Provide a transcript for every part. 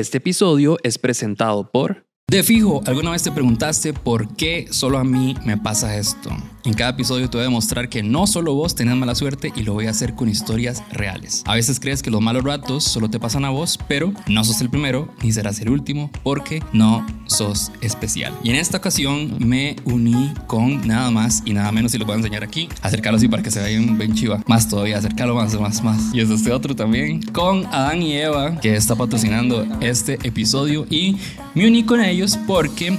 Este episodio es presentado por... De fijo, ¿alguna vez te preguntaste por qué solo a mí me pasa esto? En cada episodio te voy a demostrar que no solo vos tenés mala suerte y lo voy a hacer con historias reales. A veces crees que los malos ratos solo te pasan a vos, pero no sos el primero ni serás el último porque no sos especial. Y en esta ocasión me uní con nada más y nada menos, y lo voy a enseñar aquí. Acercarlo así para que se vean bien chiva. Más todavía, acercarlo más, más, más. Y es este otro también con Adán y Eva que está patrocinando este episodio y me uní con ellos porque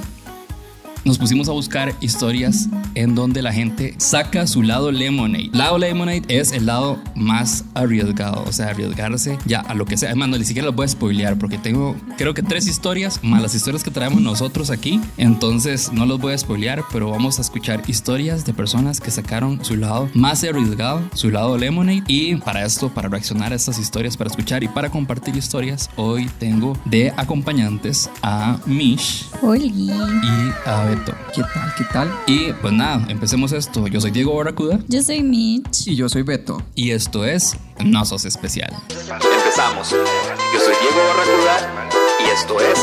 nos pusimos a buscar historias en donde la gente saca su lado lemonade. Lado lemonade es el lado más arriesgado, o sea, arriesgarse ya a lo que sea. Además, no, ni siquiera los voy a spoilear porque tengo, creo que tres historias más las historias que traemos nosotros aquí. Entonces, no los voy a spoilear, pero vamos a escuchar historias de personas que sacaron su lado más arriesgado, su lado lemonade. Y para esto, para reaccionar a estas historias, para escuchar y para compartir historias, hoy tengo de acompañantes a Mish Oli. y a ¿Qué tal? ¿Qué tal? Y pues nada, empecemos esto. Yo soy Diego Barracuda Yo soy Mitch. Y yo soy Beto. y esto es No Sos Especial. Empezamos. Yo soy Diego Barracuda y esto es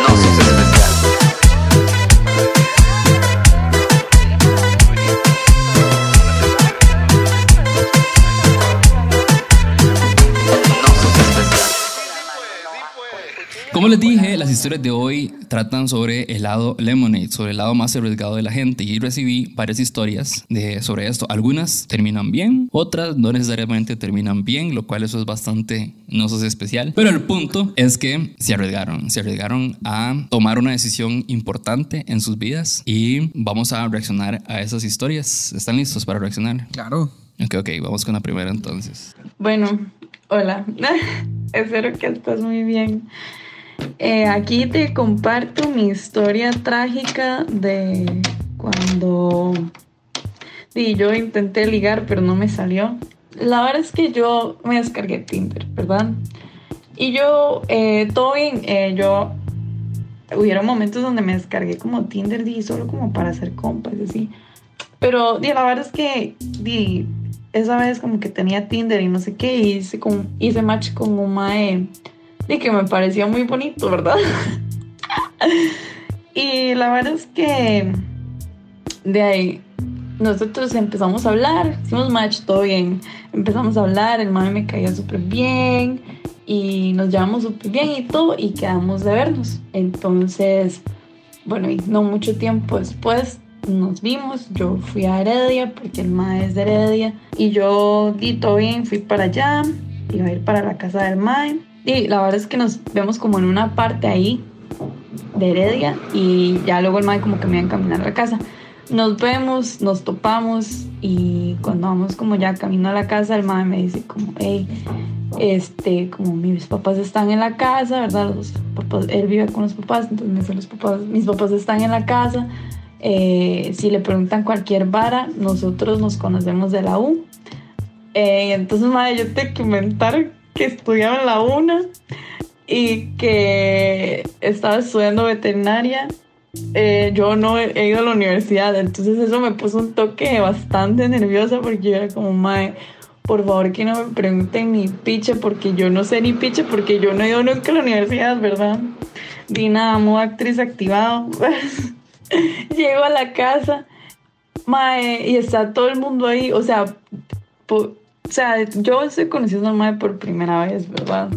No Sos Especial. Como les dije, las historias de hoy tratan sobre el lado lemonade, sobre el lado más arriesgado de la gente. Y recibí varias historias de, sobre esto. Algunas terminan bien, otras no necesariamente terminan bien, lo cual eso es bastante no sos especial. Pero el punto es que se arriesgaron, se arriesgaron a tomar una decisión importante en sus vidas y vamos a reaccionar a esas historias. ¿Están listos para reaccionar? Claro. Ok, ok, vamos con la primera entonces. Bueno, hola. Espero que estés muy bien. Eh, aquí te comparto mi historia trágica de cuando di, yo intenté ligar, pero no me salió. La verdad es que yo me descargué Tinder, ¿verdad? Y yo, eh, todo bien, eh, yo hubieron momentos donde me descargué como Tinder, di, solo como para hacer compas, así. Pero la verdad es que esa vez como que tenía Tinder y no sé qué, y hice, como, hice match con un mae y que me parecía muy bonito, ¿verdad? y la verdad es que de ahí nosotros empezamos a hablar, hicimos match, todo bien. Empezamos a hablar, el mae me caía súper bien y nos llevamos súper bien y todo y quedamos de vernos. Entonces, bueno, y no mucho tiempo después nos vimos, yo fui a Heredia porque el mae es de Heredia y yo di todo bien, fui para allá, iba a ir para la casa del mae y la verdad es que nos vemos como en una parte ahí de Heredia y ya luego el mae como que me iba a caminar a la casa. Nos vemos, nos topamos y cuando vamos como ya camino a la casa, el mae me dice como, hey, este, como mis papás están en la casa, ¿verdad? Los papás, él vive con los papás, entonces me dice los papás, mis papás están en la casa. Eh, si le preguntan cualquier vara, nosotros nos conocemos de la U. Eh, entonces, madre, yo te comentar que estudiaba en la UNA y que estaba estudiando veterinaria. Eh, yo no he, ido a la universidad, entonces eso me puso un toque bastante nerviosa porque yo era como, madre, por favor que no me pregunten ni piche porque yo no sé ni piche porque yo no he ido nunca a la universidad, ¿verdad? Dina, amo actriz activado. Llego a la casa, mae, y está todo el mundo ahí, o sea, sea, yo estoy conociendo al mae por primera vez, ¿verdad?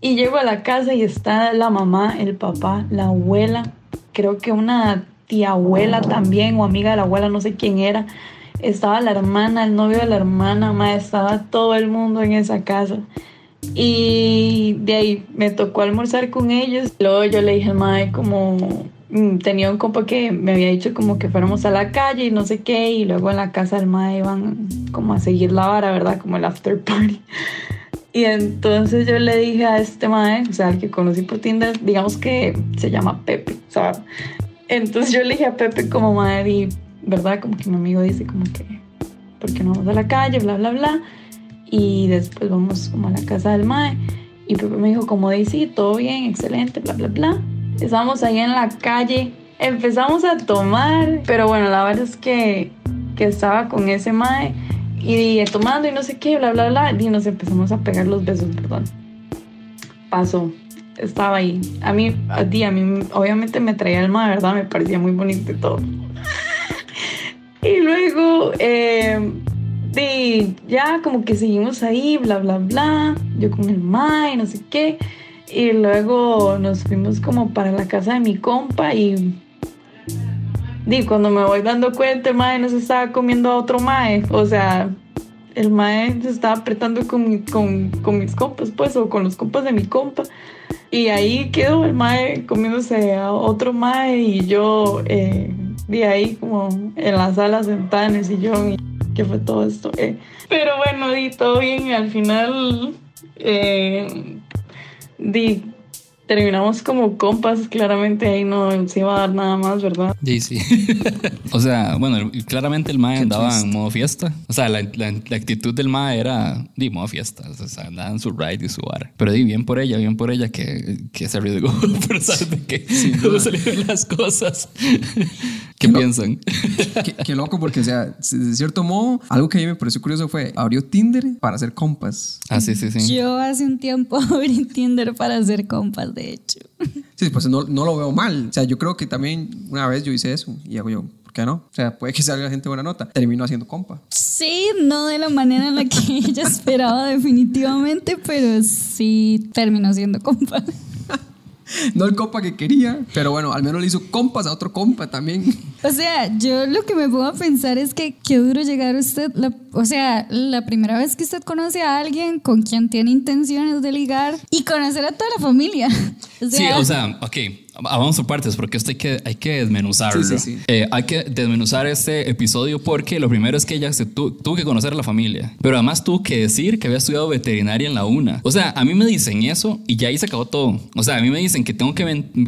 Y llego a la casa y está la mamá, el papá, la abuela, creo que una tía abuela también, o amiga de la abuela, no sé quién era. Estaba la hermana, el novio de la hermana, mae, estaba todo el mundo en esa casa. Y de ahí me tocó almorzar con ellos. Luego yo le dije al mae como tenía un compa que me había dicho como que fuéramos a la calle y no sé qué. Y luego en la casa del mae iban como a seguir la vara, ¿verdad? Como el after party. Y entonces yo le dije a este mae, o sea, al que conocí por Tinder, digamos que se llama Pepe, sea, entonces yo le dije a Pepe como madre y, ¿verdad? Como que mi amigo dice como que, ¿por qué no vamos a la calle? Bla, bla, bla. Y después vamos como a la casa del mae. Y Pepe me dijo como dice, sí, todo bien, excelente, bla, bla, bla. Estábamos ahí en la calle, empezamos a tomar, pero bueno, la verdad es que, que estaba con ese mae y tomando y no sé qué, bla, bla, bla, y nos empezamos a pegar los besos, perdón. Pasó. estaba ahí. A mí, a ti, a mí, obviamente me traía el mae, ¿verdad? Me parecía muy bonito y todo. y luego, eh, de, ya como que seguimos ahí, bla, bla, bla. Yo con el mae, no sé qué. Y luego nos fuimos como para la casa de mi compa y. Di, cuando me voy dando cuenta, el mae no se estaba comiendo a otro mae. O sea, el mae se estaba apretando con, con, con mis compas, pues, o con los compas de mi compa. Y ahí quedó el mae comiéndose a otro mae y yo eh, ahí como en la sala sentada en el sillón. Y, ¿Qué fue todo esto? Eh, pero bueno, di todo bien y al final eh, di, terminamos como compas. Claramente ahí no se iba a dar nada más, ¿verdad? Sí, sí. o sea, bueno, claramente el mae andaba triste. en modo fiesta. O sea, la, la- la actitud del mae era de modo fiesta. O sea, andaba en su ride y su bar. Pero di bien por ella, bien por ella que, que se arriesgó. Pero sabes de qué cómo salieron las cosas. ¿Qué piensan? qué, qué loco, porque, o sea, de cierto modo, algo que a mí me pareció curioso fue abrió Tinder para hacer compas. Ah, sí, sí, sí. Yo hace un tiempo abrí Tinder para hacer compas, de hecho. Sí, pues no, no lo veo mal. O sea, yo creo que también una vez yo hice eso y hago yo, ¿por qué no? O sea, puede que salga gente buena nota. Termino haciendo compa. Sí, no de la manera en la que ella esperaba definitivamente, pero sí terminó siendo compa. No el compa que quería, pero bueno, al menos le hizo compas a otro compa también. O sea, yo lo que me pongo a pensar es que qué duro llegar usted, la- o sea, la primera vez que usted conoce a alguien con quien tiene intenciones de ligar y conocer a toda la familia. O Sí, sea, o sea, ok, vamos por partes porque esto hay que, hay que desmenuzarlo. Sí, sí, sí. Eh, hay que desmenuzar este episodio porque lo primero es que ella se tu- tuvo que conocer a la familia, pero además tuvo que decir que había estudiado veterinaria en la UNA. O sea, a mí me dicen eso y ya ahí se acabó todo. O sea, a mí me dicen que tengo que,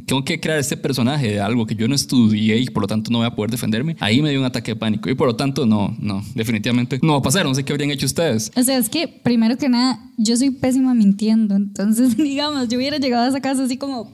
tengo que crear este personaje de algo que yo no estudié y por lo tanto no voy a poder defenderme. Ahí me dio un ataque de pánico y por lo tanto no, no, definitivamente no va a pasar. No sé qué habrían hecho ustedes. O sea, es que primero que nada, yo soy pésima mintiendo. Entonces, digamos, yo hubiera llegado a esa casa así como,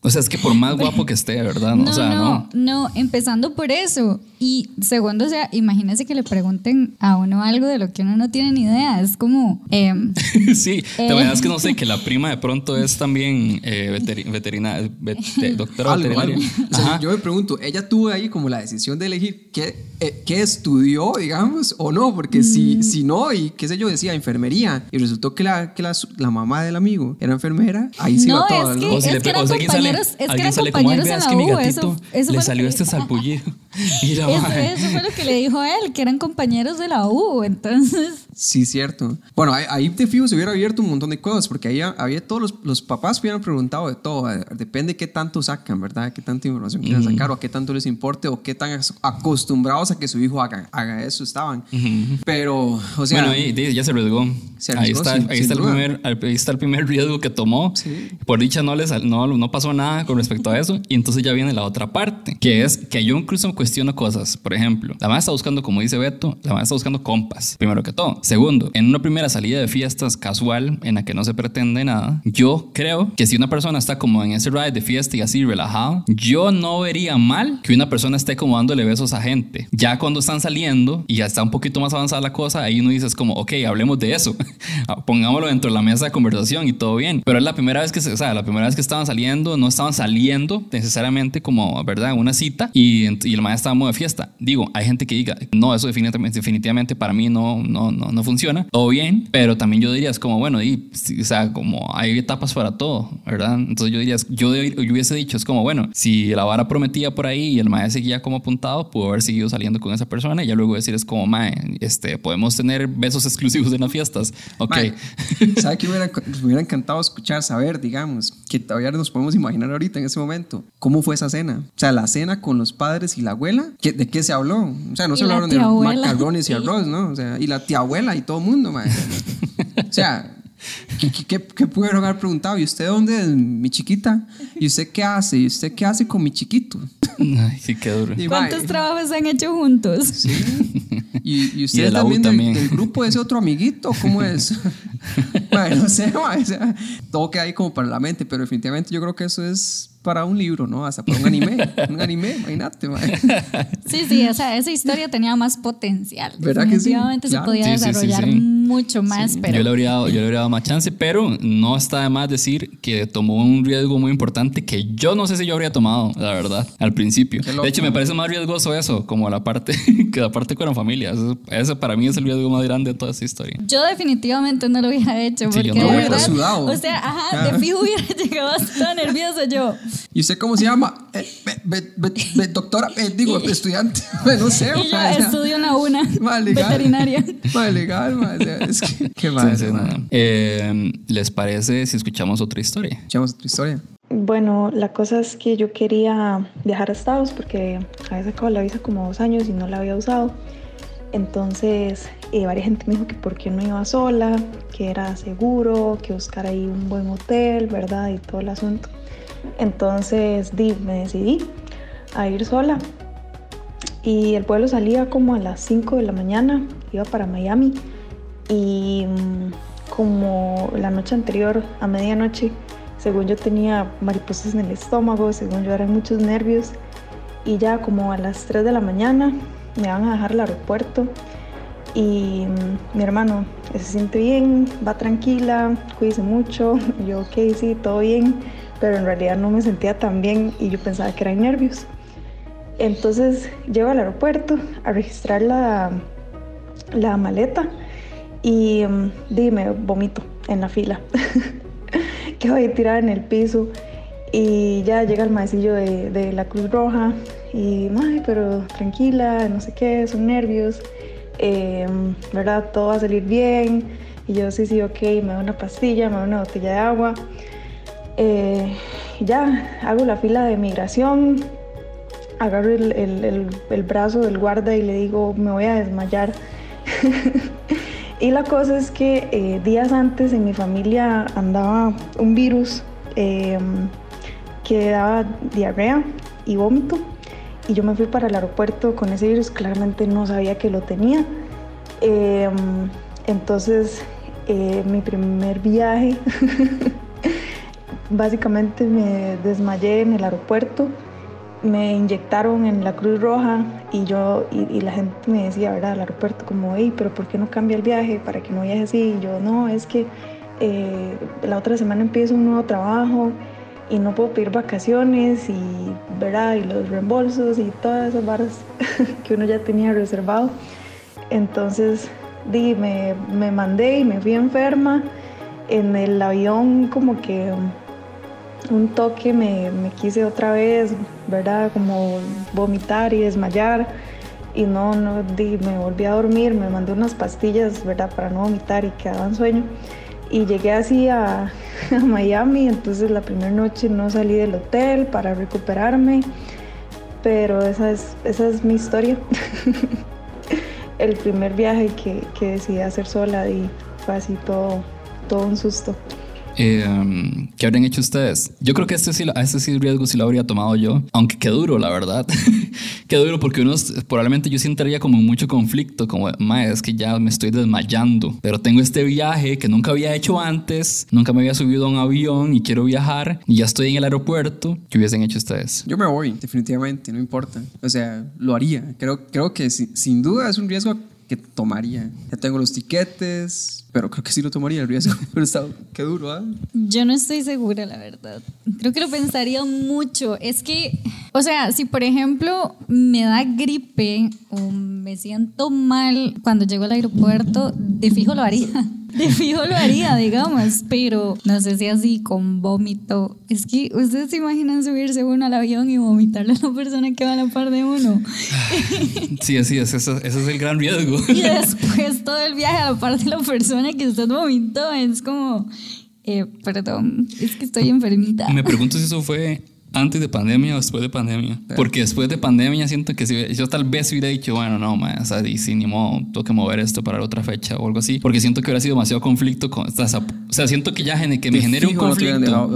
O sea, es que por más guapo que esté, ¿verdad? no, o sea, no, no, empezando por eso. Y segundo, o sea, imagínese que le pregunten a uno algo de lo que uno no tiene ni idea. Es como, em, sí, te Eh. imaginas que no sé, que la prima de pronto es también eh, veteri- veterina- vet- doctora Algo, veterinaria. algo. O sea, yo me pregunto, ¿ella tuvo ahí como la decisión de elegir qué, eh, qué estudió, digamos, o no? Porque Mm. si, si no, y qué sé yo, decía enfermería, y resultó que la, que la, la mamá del amigo era enfermera, ahí sí No, va todo, es ¿no? que- O si es le que eran o sea, alguien sale- compañeros- es que eran sale como, "Ay, compañeros vea, en es la que mi U, gatito eso- eso le salió lo este que- salpullido. Y la eso, eso fue lo que le dijo él, que eran compañeros de la U. Entonces, Sí, cierto. Bueno, ahí, ahí de fijo se hubiera abierto un montón de cosas, porque ahí había todos los, los papás hubieran preguntado de todo. Depende qué tanto sacan, ¿verdad? Qué tanta información quieren sacar, o a qué tanto les importe, o qué tan acostumbrados a que su hijo haga, haga eso estaban. Pero, o sea. bueno, ahí, ahí ya se arriesgó. Se ahí arriesgó, está, sin- ahí, está el primer, ahí está el primer riesgo que tomó. Sí. Por dicha no, le sal- no, no pasó nada con respecto a eso. Y entonces ya viene la otra parte, que es que yo incluso cuestiono cosas. Por ejemplo, la madre está buscando, como dice Beto, la madre está buscando compas, primero que todo. Segundo, en una primera salida de fiestas casual en la que no se pretende nada, yo creo que si una persona está como en ese ride de fiesta y así relajado, yo no vería mal que una persona esté como dándole besos a gente. Ya cuando están saliendo y ya está un poquito más avanzada la cosa, ahí uno dice es como, ok, hablemos de eso. Pongámoslo dentro de la mesa de conversación y todo bien. Pero es la primera vez que se, o sea, la primera vez que estaban saliendo, no estaban saliendo necesariamente como, ¿verdad? Una cita y, y el maestro estaba de fiesta. Digo, hay gente que diga, no, eso definitivamente, definitivamente para mí no, no, no, no funciona. Todo bien, pero también yo diría, es como, bueno, y, o sea, como hay etapas para todo, ¿verdad? Entonces yo diría, yo, yo hubiese dicho, es como, bueno, si la vara prometía por ahí y el maestro seguía como apuntado, pudo haber seguido saliendo con esa persona y ya luego decir, es como, mae, este, podemos tener besos exclusivos en las fiestas. Ok. Mae, ¿Sabe qué me hubiera, me hubiera encantado escuchar, saber, digamos, que todavía nos podemos imaginar ahorita en ese momento? ¿Cómo fue esa cena? O sea, la cena con los padres y la abuela, ¿qué- ¿de qué se habló? O sea, no se la hablaron de abuela. macarrones y Sí. arroz, ¿no? O sea, y la tía abuela y todo el mundo, mae. O sea, ¿qué, qué, qué- pudieron haber preguntado? ¿Y usted dónde es, mi chiquita? ¿Y usted qué hace? ¿Y usted qué hace con mi chiquito? Ay, sí, qué duro. Y, ¿cuántos mae, trabajos han hecho juntos? Sí. ¿Y, y usted Y U también del, también. del grupo de ese otro amiguito? ¿Cómo es? Mae, no sé, mae, o sea, todo queda ahí como para la mente, pero definitivamente yo creo que eso es para un libro, ¿no? Hasta para un anime. Un anime, imagínate, mae. Sí, sí, o sea, esa historia tenía más potencial. ¿Verdad que sí? Definitivamente Claro. se podía Sí, sí, sí, desarrollar sí. mucho más, pero... Yo le, habría dado, yo le habría dado más chance, pero no está de más decir que tomó un riesgo muy importante que yo no sé si yo habría tomado, la verdad, al principio. De hecho, me parece más riesgoso eso, como la parte que la parte con la familia. Eso, ese para mí es el riesgo más grande de toda esta historia. Yo definitivamente no lo hubiera hecho Sí, porque yo de no hubiera verdad, sudado. o sea, ajá, Ah. de fijo hubiera llegado toda nerviosa yo. ¿Y usted cómo se llama? Eh, be- be- be- be- doctora, eh, digo, estudiante. Bueno, no sé. Y yo estudio en la una, ma, legal. veterinaria. Ma, legal, ma, o sea, es que, qué mal. Sí. Eh, ¿Les parece si escuchamos otra historia? Escuchamos otra historia. Bueno, la cosa es que yo quería viajar a Estados porque había sacado la visa como dos años y no la había usado. Entonces, eh, varias gente me dijo que por qué no iba sola, que era seguro, que buscar ahí un buen hotel, ¿verdad? Y todo el asunto. Entonces, di, me decidí a ir sola. Y el vuelo salía como a las 5 de la mañana, iba para Miami. Y mm, como la noche anterior, a medianoche, según yo tenía mariposas en el estómago, según yo eran muchos nervios. Y ya como a las 3 de la mañana me van a dejar al aeropuerto. Y mm, mi hermano se siente bien, va tranquila, cuídese mucho. Yo, ok, sí, todo bien. Pero en realidad no me sentía tan bien y yo pensaba que eran nervios. Entonces llego al aeropuerto a registrar la, la maleta y mm, dime, vomito en la fila. Quedo ahí tirada en el piso y ya llega el maecillo de, de la Cruz Roja y, ay, pero tranquila, no sé qué, son nervios, eh, ¿verdad? Todo va a salir bien. Y yo, sí, sí, ok, me da una pastilla, me da una botella de agua. Eh, ya, hago la fila de migración, agarro el, el- el- brazo del guarda y le digo, me voy a desmayar. y la cosa es que eh, días antes en mi familia andaba un virus eh, que daba diarrea y vómito. Y yo me fui para el aeropuerto con ese virus, claramente no sabía que lo tenía. Eh, entonces, eh, mi primer viaje, básicamente me desmayé en el aeropuerto me inyectaron en la Cruz Roja y yo y, la gente me decía, ¿verdad? Al aeropuerto como, hey, pero ¿por qué no cambia el viaje para que no viaje así? Y yo, no, es que eh, la otra semana empiezo un nuevo trabajo y no puedo pedir vacaciones y, ¿verdad? Y los reembolsos y todas esas varas que uno ya tenía reservado. Entonces, di, me, me mandé y me fui enferma. En el avión como que un toque me, me quise otra vez, ¿verdad? Como vomitar y desmayar. Y no, no, di, me volví a dormir, me mandé unas pastillas, ¿verdad? Para no vomitar y quedaba en sueño. Y llegué así a, a Miami, entonces la primera noche no salí del hotel para recuperarme. Pero esa es, esa es mi historia. El primer viaje que, que decidí hacer sola y fue así todo, todo un susto. Eh, ¿Qué habrían hecho ustedes? Yo creo que este sí, este sí riesgo sí lo habría tomado yo, aunque qué duro, la verdad. qué duro porque uno probablemente yo sentiría como mucho conflicto, como, mae, es que ya me estoy desmayando, pero tengo este viaje que nunca había hecho antes, nunca me había subido a un avión y quiero viajar y ya estoy en el aeropuerto. ¿Qué hubiesen hecho ustedes? Yo me voy, definitivamente, no importa. O sea, lo haría. Creo, creo que si- sin duda es un riesgo que tomaría. Ya tengo los tiquetes, pero creo que sí lo tomaría el riesgo. Pero está, qué duro, ¿ah? Yo no estoy segura, la verdad. Creo que lo pensaría mucho. Es que, o sea, si por ejemplo me da gripe o me siento mal cuando llego al aeropuerto, de fijo lo haría. De fijo lo haría, digamos. Pero no sé si así con vómito. Es que ustedes se imaginan subirse uno al avión y vomitarle a la persona que va a la par de uno. Sí, así es, ese, ese es el gran riesgo. Y después todo el viaje a la par de la persona que usted vomitó. Es como, eh, perdón, es que estoy enfermita. Me pregunto si eso fue antes de pandemia o después de pandemia. Porque después de pandemia siento que si yo tal vez hubiera dicho, bueno, no, ma, o sea, y si ni modo, tengo que mover esto para otra fecha o algo así. Porque siento que hubiera sido demasiado conflicto con... O sea, o sea, siento que ya que me genere un no conflicto.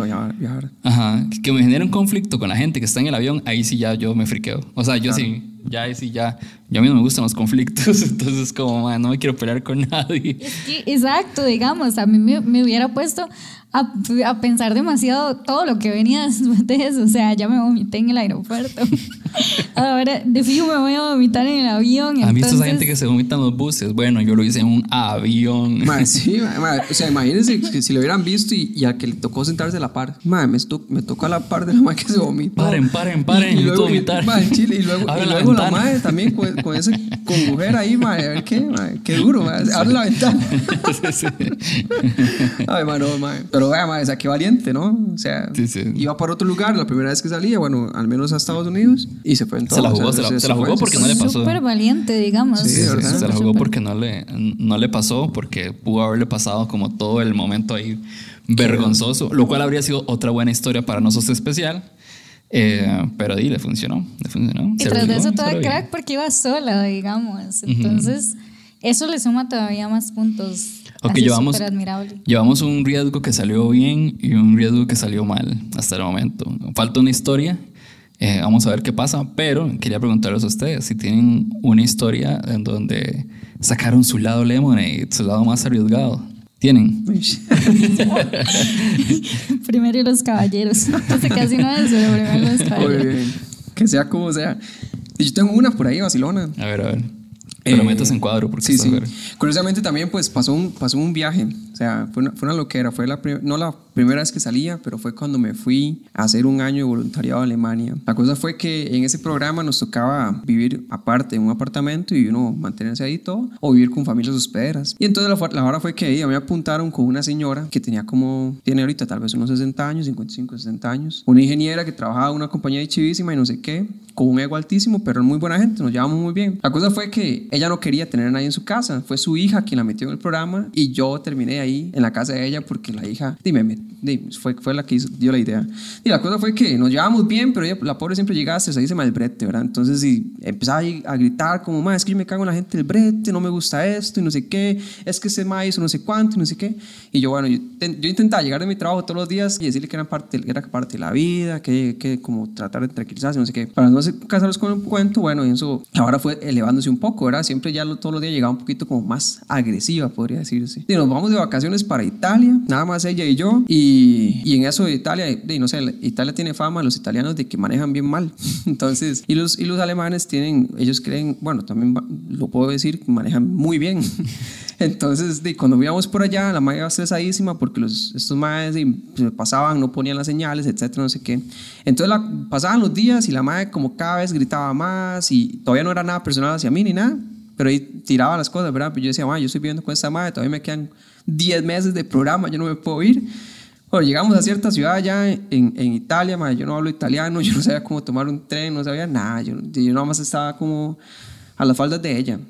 Ajá, que- que me genere un conflicto con la gente que está en el avión, ahí sí ya yo me friqueo. O sea, yo sí, ya ahí sí ya, ya a mí no me gustan los conflictos, entonces como, man, no me quiero pelear con nadie. Es que, exacto, digamos, a mí me, me hubiera puesto a, a pensar demasiado todo lo que venía después de eso. O sea, ya me vomité en el aeropuerto. Ahora, de fijo me voy a vomitar en el avión. ¿Han visto esa entonces- gente que se vomita en los buses? Bueno, yo lo hice en un avión. Sí, o sea, imagínense que si lo hubieran visto y, y al que le tocó sentarse a la par. Mae, me, estu- me tocó a la par de la mae que se vomitó. Paren, paren, paren, Y, luego, vomitar. mae, chile, y luego, y la luego la, ventana. mae también con, con ese con mujer ahí, mae. A ver qué, mae. Qué duro, mae. Abre la ventana. Sí, sí. Ay, mae, no, mae. Pero vea, mae, o sea, qué valiente, ¿no? O sea, Sí, sí. iba para otro lugar la primera vez que salía, bueno, al menos a Estados Unidos, y se fue en todo. Se la o sea, jugó, se la- se la jugó fue. porque no le pasó. Súper valiente, digamos. Sí, Sí, sí, ¿verdad? se la jugó porque no le, no le pasó, porque pudo haberle pasado como todo el momento ahí vergonzoso, lo cual habría sido otra buena historia para nosotros especial. Eh, pero di, le funcionó, le funcionó. Y tras de eso toda crack porque iba sola, digamos. Entonces, eso le suma todavía más puntos. Ok, Así llevamos, llevamos un riesgo que salió bien y un riesgo que salió mal hasta el momento. Falta una historia, eh, vamos a ver qué pasa, pero quería preguntarles a ustedes si tienen una historia en donde sacaron su lado lemonade, su lado más arriesgado. ¿Tienen? Primero los caballeros. Entonces, casi no es, pero primero los caballeros. bien. Que sea como sea. Y yo tengo una por ahí, Barcelona. A ver, a ver. Pero Eh, metas en cuadro porque Sí, sí. ver. Curiosamente también pues pasó un, pasó un viaje, o sea, fue una, fue una loquera, fue la no la primera vez que salía, pero fue cuando me fui a hacer un año de voluntariado a Alemania. La cosa fue que en ese programa nos tocaba vivir aparte en un apartamento y uno mantenerse ahí todo, o vivir con familias hospederas. Y entonces la, la hora fue que a mí me apuntaron con una señora que tenía como, tiene ahorita tal vez unos 60 años, 55, 60 años, una ingeniera que trabajaba en una compañía chivísima y no sé qué, con un ego altísimo, pero muy buena gente, nos llevamos muy bien. La cosa fue que ella no quería tener a nadie en su casa, fue su hija quien la metió en el programa y yo terminé ahí en la casa de ella porque la hija, dime, me- di- fue, fue la que hizo- dio la idea. Y la cosa fue que nos llevábamos bien, pero ella, la pobre siempre llegaba hasta ahí se mal brete, ¿verdad? Entonces sí, empezaba a gritar como, más es que yo me cago en la gente del brete, no me gusta esto y no sé qué, es que ese ma hizo no sé cuánto y no sé qué. Y yo, bueno, yo, yo intentaba llegar de mi trabajo todos los días y decirle que era parte, era parte de la vida, que, que como tratar de tranquilizarse, no sé qué. Para no casarlos con un cuento, bueno, y eso ahora fue elevándose un poco, ¿verdad? Siempre ya lo- todos los días llegaba un poquito como más agresiva, podría decirse. Y nos vamos de vacaciones para Italia, nada más ella y yo, y, y en eso de Italia, y no sé, Italia tiene fama, los italianos, de que manejan bien mal. Entonces, y los, y los alemanes tienen, ellos creen, bueno, también lo puedo decir, manejan muy bien. Entonces, de, cuando íbamos por allá, la madre iba estresadísima porque los, estos madres se pasaban, no ponían las señales, etcétera, no sé qué. Entonces, la, pasaban los días y la madre como cada vez gritaba más y todavía no era nada personal hacia mí ni nada, pero ahí tiraba las cosas, ¿verdad? Pero yo decía, yo estoy viviendo con esta madre, todavía me quedan 10 meses de programa, yo no me puedo ir. Bueno, llegamos a cierta ciudad allá en, Italia, madre, yo no hablo italiano, yo no sabía cómo tomar un tren, no sabía nada, yo, yo nada más estaba como a las faldas de ella.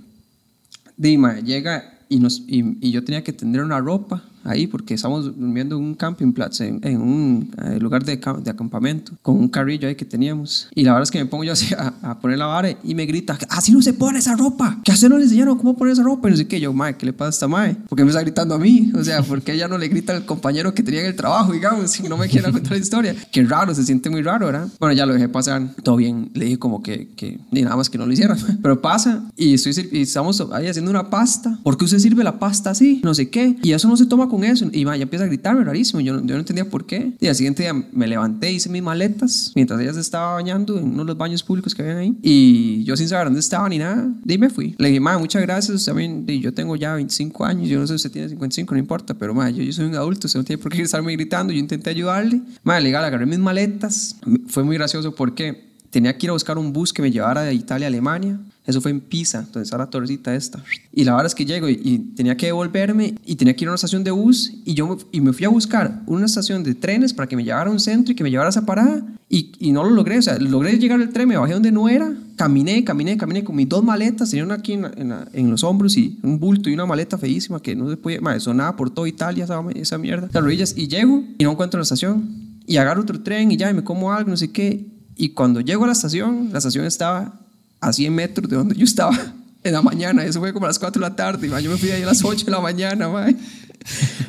Dima llega y, nos, y, y yo tenía que tender una ropa ahí porque estábamos durmiendo en un campingplatz, en, en un eh, lugar de, de acampamento, con un carrillo ahí que teníamos. Y la verdad es que me pongo yo así a, a poner la vara y me grita, así no se pone esa ropa, que a usted no le enseñaron cómo poner esa ropa. Y no sé qué, yo, mae, ¿qué le pasa a esta mae? Porque me está gritando a mí, o sea, porque ella no le grita al compañero que tenía en el trabajo, digamos, y no me quiere contar la historia. Qué raro, se siente muy raro, ¿verdad? Bueno, ya lo dejé pasar, todo bien, le dije como que, que ni nada más que no lo hiciera. Pero pasa y, estoy, y estamos ahí haciendo una pasta. ¿Por qué usted sirve la pasta así? No sé qué. Y eso no se toma con eso. Y ma, ya empieza a gritarme rarísimo. Yo, yo no entendía por qué. Y al siguiente día me levanté, hice mis maletas mientras ella se estaba bañando en uno de los baños públicos que habían ahí. Y yo sin saber dónde estaba ni nada, y me fui. Le dije, ma, muchas gracias. También, yo tengo ya 25 años. Yo no sé si usted tiene 55, no importa. Pero ma, yo, yo soy un adulto. Usted no tiene por qué estarme gritando. Yo intenté ayudarle. Ma, legal, agarré mis maletas. Fue muy gracioso porque tenía que ir a buscar un bus que me llevara de Italia a Alemania. Eso fue en Pisa, donde está la torrecita esta. Y la verdad es que llego y, y tenía que devolverme y tenía que ir a una estación de bus y yo y me fui a buscar una estación de trenes para que me llevara a un centro y que me llevara a esa parada y, y no lo logré. O sea, logré llegar al tren, me bajé donde no era, caminé, caminé, caminé con mis dos maletas, tenía una aquí en, la- en, la- en los hombros y un bulto y una maleta feísima que no se podía, madre, sonaba por toda Italia esa, esa mierda, las rodillas y llego y no encuentro la estación y agarro otro tren y ya y me como algo, no sé qué. Y cuando llego a la estación, la estación estaba a 100 metros de donde yo estaba en la mañana. Eso fue como a las 4 de la tarde. ma. Yo me fui ahí a las 8 de la mañana. ma.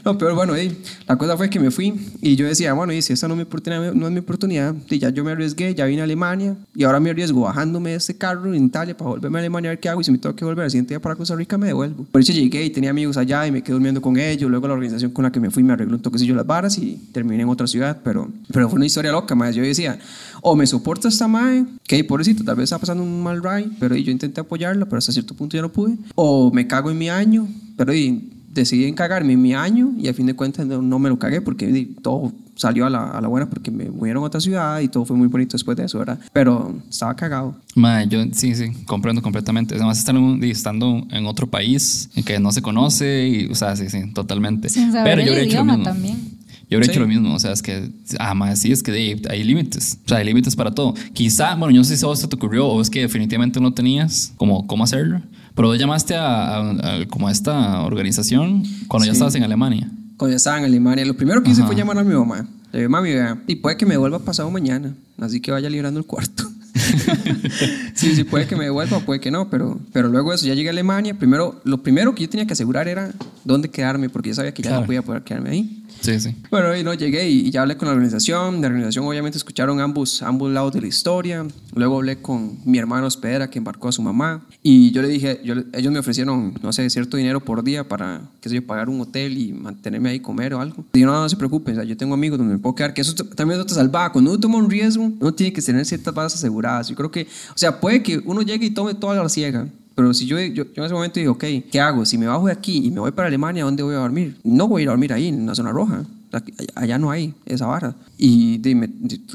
No, pero bueno, ey, la cosa fue que me fui y yo decía, bueno, y si esta no, es mi oportunidad, no es mi oportunidad, y ya yo me arriesgué, ya vine a Alemania y ahora me arriesgo bajándome de este carro en Italia para volverme a Alemania a ver qué hago y si me tengo que volver al siguiente día para Costa Rica me devuelvo. Por eso llegué y tenía amigos allá y me quedé durmiendo con ellos, luego la organización con la que me fui me arregló un toquecillo las varas y terminé en otra ciudad, pero, pero fue una historia loca, más yo decía, o me soporta esta mae, que pobrecito, tal vez está pasando un mal ride, pero yo intenté apoyarla, pero hasta cierto punto ya no pude, o me cago en mi año, pero y, decidí en cagarme en mi año y al fin de cuentas no, no me lo cagué porque di, todo salió a la, a la buena porque me movieron a otra ciudad y todo fue muy bonito después de eso, ¿verdad? Pero estaba cagado. Mae, yo sí, sí, comprendo completamente. Además, estar en un- y estando en otro país en que no se conoce, y, o sea, sí, sí, totalmente. Sin saber Pero yo el lo idioma también. Yo hubiera Sí. hecho lo mismo, o sea, es que, mae, sí, es que de- hay límites, o sea, hay límites para todo. Quizá, bueno, yo no sé si a vos te ocurrió o es que definitivamente no tenías como cómo hacerlo, pero vos llamaste a, a- a- como a esta organización cuando ya Sí. estabas en Alemania. Cuando ya estaba en Alemania, lo primero que hice Ajá. fue llamar a mi mamá. Le dije, mami, y puede que me devuelva pasado mañana, así que vaya librando el cuarto. sí, sí, puede que me devuelva, puede que no, pero, pero luego eso ya llegué a Alemania. Primero, lo primero que yo tenía que asegurar era dónde quedarme, porque yo sabía que ya Claro. no podía poder quedarme ahí. Sí, sí. Bueno, ahí no llegué y, y ya hablé con la organización. La organización, obviamente, escucharon ambos, ambos lados de la historia. Luego hablé con mi hermano hospedera que embarcó a su mamá. Y yo le dije, yo, ellos me ofrecieron, no sé, cierto dinero por día para, qué sé yo, pagar un hotel y mantenerme ahí, comer o algo. Y yo, no, no se preocupen, o sea, yo tengo amigos donde me puedo quedar, que eso también es otra salvada. Cuando uno toma un riesgo, uno tiene que tener ciertas bases aseguradas. Yo creo que, o sea, puede que uno llegue y tome toda la ciega. Pero si yo, yo, yo en ese momento digo, ok, ¿qué hago? Si me bajo de aquí y me voy para Alemania, ¿dónde voy a dormir? No voy a ir a dormir ahí, en la zona roja. Allá no hay esa vara. Y dime,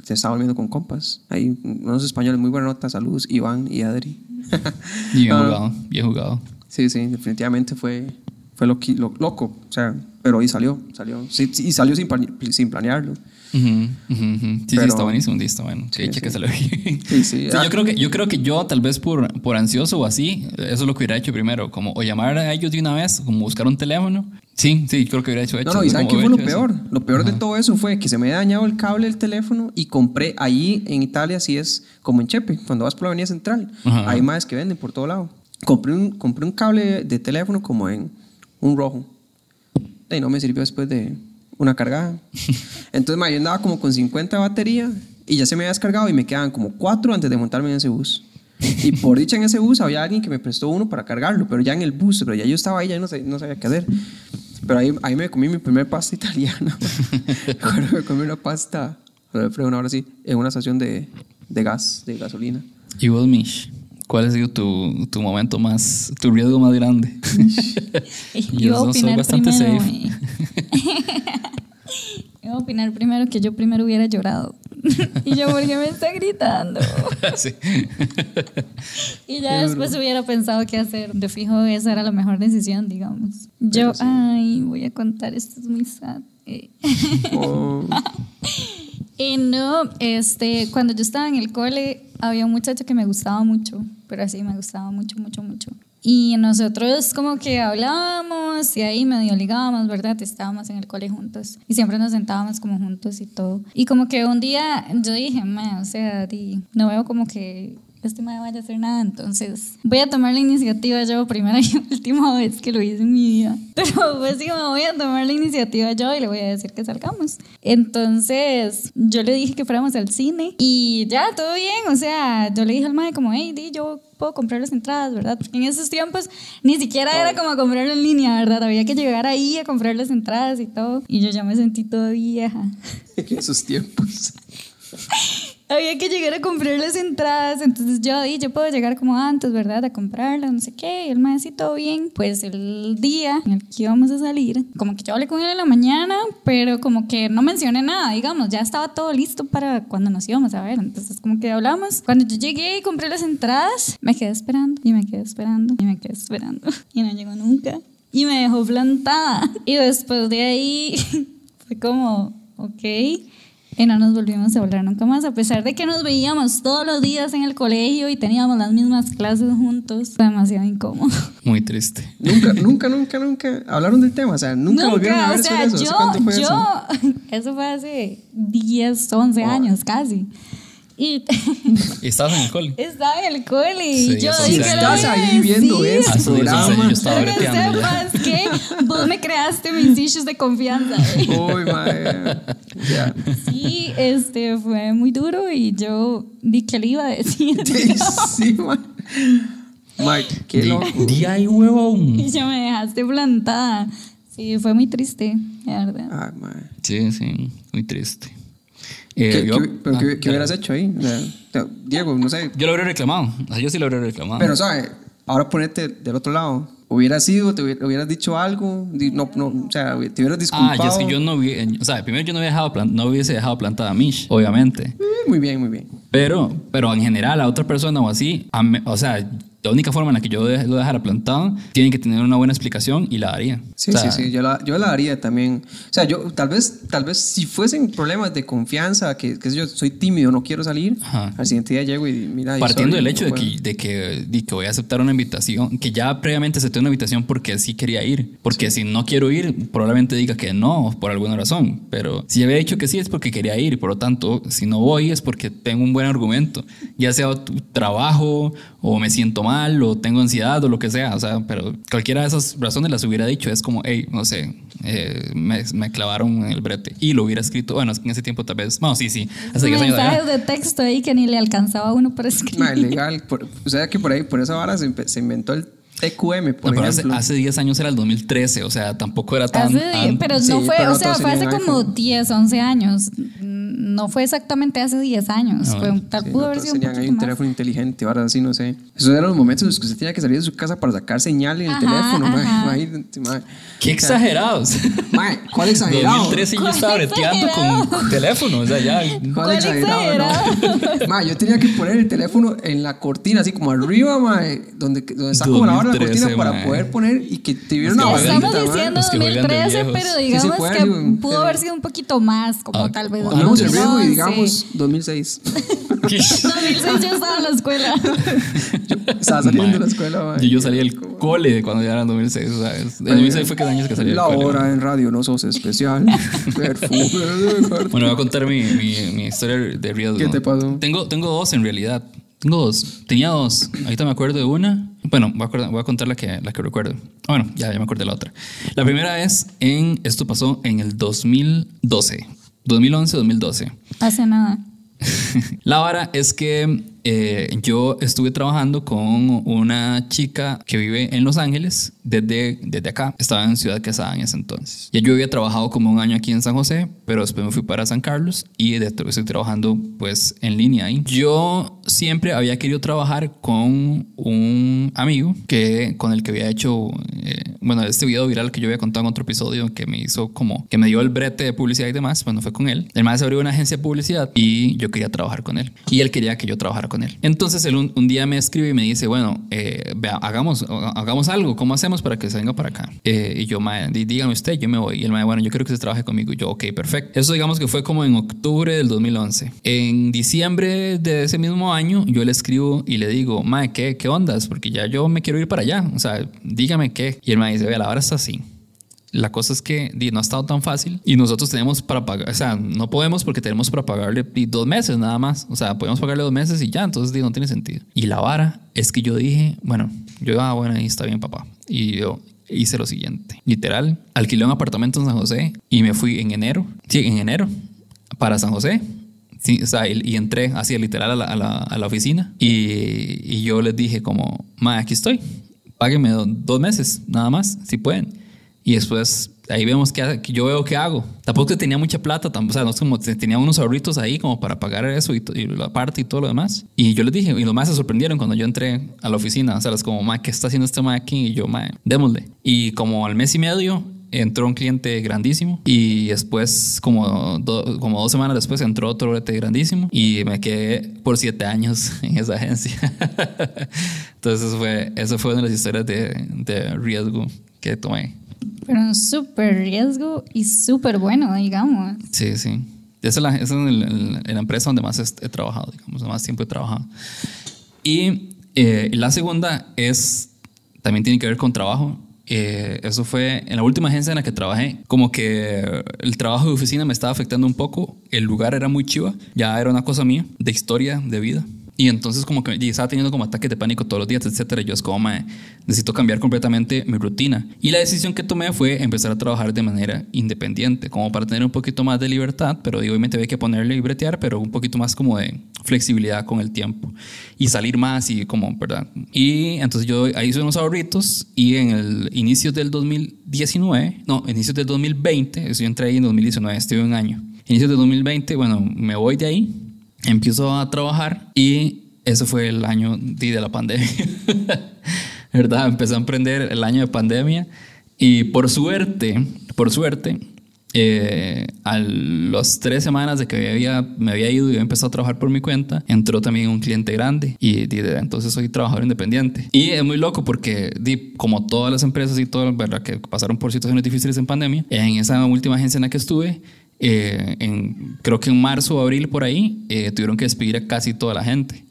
te estaba volviendo con compas. Hay unos españoles muy buenas notas. Saludos, Iván y Adri. Bien Ah, jugado, bien jugado. Sí, sí, definitivamente fue, fue loqui- lo- loco. O sea, pero ahí salió, salió. Sí, sí, y salió sin, sin planearlo. Ujú, ujú, ujú. Sí, sí, Pero- está buenísimo, sí, está bueno. Sí, Sí, sí. que se lo bien. Sí, sí. Ah. yo, creo que, yo creo que yo, tal vez por, por ansioso o así, eso es lo que hubiera hecho primero, como o llamar a ellos de una vez, como buscar un teléfono. Sí, sí, creo que hubiera hecho No, hecho. no, y ¿saben qué fue lo peor? eso. Lo peor de todo eso fue que se me había dañado el cable del teléfono y compré ahí en Italia, así es como en Chepe, cuando vas por la avenida central, Ajá. hay más que venden por todo lado. Compré un, compré un cable de teléfono como en un rojo. Y no me sirvió después de una cargada. Entonces, ma, yo andaba como con 50 de batería y ya se me había descargado y me quedaban como cuatro antes de montarme en ese bus. Y por dicha en ese bus había alguien que me prestó uno para cargarlo, pero ya en el bus, pero ya yo estaba ahí, ya no, sabía, no sabía qué hacer. Pero ahí, ahí me comí mi primer pasta italiana. Recuerdo me comí una pasta, lo de una hora sí, en una estación de, de gas, de gasolina. Y vos, Mish, ¿cuál ha sido tu, tu momento más, tu riesgo más grande? Yo Yo soy bastante primero. safe. voy a opinar primero que yo primero hubiera llorado. y yo, porque me está gritando? sí. Y ya después hubiera pensado qué hacer. De fijo, esa era la mejor decisión, digamos. Yo, ay, voy a contar, esto es muy sad. Oh, Y no, este, cuando yo estaba en el cole, había un muchacho que me gustaba mucho, pero así me gustaba mucho, mucho, mucho. Y nosotros como que hablábamos y ahí medio ligábamos, ¿verdad? Estábamos en el cole juntos y siempre nos sentábamos como juntos y todo. Y como que un día yo dije, "Ma, o sea, di, no veo como que este me vaya a hacer nada, entonces voy a tomar la iniciativa yo, primera y última vez que lo hice en mi vida. Pero pues sí, me voy a tomar la iniciativa yo y le voy a decir que salgamos. Entonces yo le dije que fuéramos al cine y ya, todo bien, o sea, yo le dije al madre como, hey, di, yo puedo comprar las entradas, ¿verdad? Porque en esos tiempos ni siquiera era como comprarlo en línea, ¿verdad? Había que llegar ahí a comprar las entradas y todo. Y yo ya me sentí toda vieja. en esos tiempos. Había que llegar a comprar las entradas, entonces yo di, yo puedo llegar como antes, ¿verdad? A comprarlas, no sé qué, y el maestro todo bien. Pues el día en el que íbamos a salir, como que yo hablé con él en la mañana, pero como que no mencioné nada, digamos, ya estaba todo listo para cuando nos íbamos a ver, entonces como que hablamos. Cuando yo llegué y compré las entradas, me quedé esperando, y me quedé esperando, y me quedé esperando, y no llegó nunca. Y me dejó plantada. Y después de ahí fue como, ok. Y no nos volvimos a hablar nunca más, a pesar de que nos veíamos todos los días en el colegio y teníamos las mismas clases juntos. Fue demasiado incómodo. Muy triste. Nunca, nunca, nunca, nunca hablaron del tema. O sea, nunca, volvieron a o ver sea, sobre eso. ¿Hace yo, cuánto fue yo, eso? eso fue hace 10, 11 años casi. Y Y estabas en el cole. estaba en el cole y Sí, yo eso dije, Estás ahí viendo este sí, eso sí, programa. yo estaba que sepas que vos me creaste mis issues de confianza. Uy, mae. Ya. Sí, este fue muy duro y yo di que le iba a decir. Sí, mae. Mike, qué Di- loco. Di ahí, huevón. Y ya me dejaste plantada. Sí, fue muy triste, la verdad. Sí, sí, muy triste. Eh, ¿Qué, yo, qué- ah, qué- qué hubieras hecho ahí? O sea, Diego, no sé. Yo lo habría reclamado. O sea, yo sí lo habría reclamado. Pero, ¿sabes? Ahora ponete del otro lado. Hubieras sido, te hubiera- hubieras dicho algo. No, no, o sea, te hubieras ah, disculpado. yo es que yo no hubiese, o sea, primero yo no, hubiera dejado plan- no hubiese dejado plantada a Mish, obviamente. Eh, Muy bien, muy bien. Pero, pero en general, a otra persona o así, a me- o sea, la única forma en la que yo de- lo dejara plantado, tiene que tener una buena explicación y la daría. Sí, O sea, sí, sí, yo la, yo la daría también. O sea, yo tal vez, tal vez si fuesen problemas de confianza, que, que yo soy tímido, no quiero salir, Ajá. al siguiente día llego y mira, Partiendo del hecho no de que, de, que, de que voy a aceptar una invitación, que ya previamente acepté una invitación porque sí quería ir. Porque si no quiero ir, probablemente diga que no, por alguna razón. Pero si había dicho que sí es porque quería ir. Por lo tanto, si no voy es porque tengo un buen argumento. Ya sea tu- trabajo, o me siento mal, o tengo ansiedad, o lo que sea. O sea, pero cualquiera de esas razones las hubiera dicho. Es como, hey, no sé, eh, me, me clavaron en el brete. Y lo hubiera escrito. Bueno, es que en ese tiempo tal vez. No, sí, sí. Hace 10 años. Mensajes de texto ahí que ni le alcanzaba a uno para escribir. Mae, legal. Por- o sea, que por ahí, por esa vara se, se inventó el TQM, por No, hace, ejemplo. hace 10 años era el 2013, o sea, tampoco era tan... Hace- tan- pero sí, no fue, pero o no sea, fue hace como iPhone. 10, 11 años. No fue exactamente hace 10 años. No, fue, tal Sí, pudo haber sido un tenían ahí poquito un más. teléfono inteligente, ahora sí, no sé. Esos eran los momentos en los que usted tenía que salir de su casa para sacar señal en el Ajá, teléfono. ajá. Mae. ¡Qué exagerados! ¿cuál exagerado? 2013 yo ¿Cuál estaba breteando exagerado? con teléfono, o sea, ya... ¿Cuál ¿Cuál exagerado? no? Yo tenía que poner el teléfono en la cortina, así como arriba, mae, donde, donde está como la hora de la 2013, cortina para poder poner y que te que una Estamos diciendo Los que juegan de 2013, viejos. pero Sí, sí, digamos que un- pudo haber sido un poquito más, como Ah, tal vez. Ah, Hablamos de riesgo y 2011. digamos 2006. 2006 yo estaba en la escuela. Estaba saliendo de la escuela, mae. Yo, yo salí del cole cuando ya era en 2006, o sea, es- en 2006 fue que años que salí del La cole. hora en radio no sos especial. Perfume. Bueno, voy a contar mi, mi, mi historia de riesgo. ¿Qué te pasó? Tengo, tengo dos en realidad. Tengo dos. Tenía dos. Ahorita me acuerdo de una. Bueno, voy a, acordar- voy a contar la que, la que recuerdo. Bueno, ya, ya me acordé de la otra. La primera es en. Esto pasó en el 2012. 2011-2012. Hace nada. La vara es que eh, yo estuve trabajando con una chica que vive en Los Ángeles desde, desde acá. Estaba en Ciudad Quesada en ese entonces. Ya yo había trabajado como un año aquí en San José, pero después me fui para San Carlos y estoy trabajando pues en línea ahí. Yo siempre había querido trabajar con un amigo que, con el que había hecho, eh, bueno, este video viral que yo había contado en otro episodio que me hizo como, que me dio el brete de publicidad y demás, bueno, fue con él. El más abrió una agencia de publicidad y yo quería trabajar con él. Y él quería que yo trabajara con él. Entonces él un, un día me escribe y me dice, bueno, eh, vea, hagamos, hagamos algo, ¿cómo hacemos para que se venga para acá? Eh, y yo, mae, dí- dígame usted, yo me voy. Y él me bueno, yo quiero que se trabaje conmigo. Y yo, ok, perfecto. Eso digamos que fue como en octubre del 2011. En diciembre de ese mismo año, yo le escribo y le digo, mae, ¿qué, qué ondas? Porque ya yo me quiero ir para allá. O sea, dígame qué. Y él me dice, vea, la hora está así. La cosa es que di, no ha estado tan fácil y nosotros tenemos para pagar, o sea, no podemos porque tenemos para pagarle di, dos meses nada más. O sea, podemos pagarle dos meses y ya, entonces di, no tiene sentido. Y la vara es que yo dije, bueno, yo, ah, bueno, ahí está bien, papá. Y yo hice lo siguiente: literal, alquilé un apartamento en San José y me fui en enero, sí, en enero, para San José. Sí, o sea, y, y entré así literal a la, a la, a la oficina y, y yo les dije como, ma, aquí estoy, páguenme do- dos meses, nada más, si pueden. Y después ahí vemos que, yo veo qué hago. Tampoco que tenía mucha plata, tam- o sea, no es como te- tenía unos ahorritos ahí como para pagar eso y, y la parte y todo lo demás. Y yo les dije, y los más se sorprendieron cuando yo entré a la oficina, o sea, es como, ma, ¿qué está haciendo este ma aquí? Y yo, ma, démosle. Y como al mes y medio entró un cliente grandísimo y después, como, do- como dos semanas después, entró otro cliente grandísimo y me quedé por siete años en esa agencia. Entonces, eso fue, eso fue una de las historias de, de riesgo que tomé. Pero un súper riesgo y súper bueno, digamos. Sí, sí. Esa es la, esa es el- el- la empresa donde más he, trabajado, digamos, más tiempo he trabajado. Y eh, la segunda es, también tiene que ver con trabajo. Eh, eso fue en la última agencia en la que trabajé. Como que el trabajo de oficina me estaba afectando un poco. El lugar era muy chiva. Ya era una cosa mía, de historia, de vida. Y entonces como que y estaba teniendo como ataques de pánico todos los días, etcétera. Yo es como, "Mae, necesito cambiar completamente mi rutina. Y la decisión que tomé fue empezar a trabajar de manera independiente, como para tener un poquito más de libertad, pero digo, obviamente había que ponerle y bretear, pero un poquito más como de flexibilidad con el tiempo y salir más y como, ¿verdad? Y entonces yo ahí hice unos ahorritos y en el inicio del 2019, no, inicios del 2020, eso yo entré ahí en 2019, estuve un año. Inicios del 2020, bueno, me voy de ahí empiezo a trabajar y ese fue el año de la pandemia. ¿Verdad? Empecé a emprender el año de pandemia y por suerte, por suerte, eh, a las tres semanas de que había, me había ido y había empezado a trabajar por mi cuenta, entró también un cliente grande y, y entonces soy trabajador independiente. Y es muy loco porque, di, como todas las empresas y todo, ¿verdad? que pasaron por situaciones difíciles en pandemia, en esa última agencia en la que estuve, eh, en, creo que en marzo o abril por ahí, eh, tuvieron que despedir a casi toda la gente.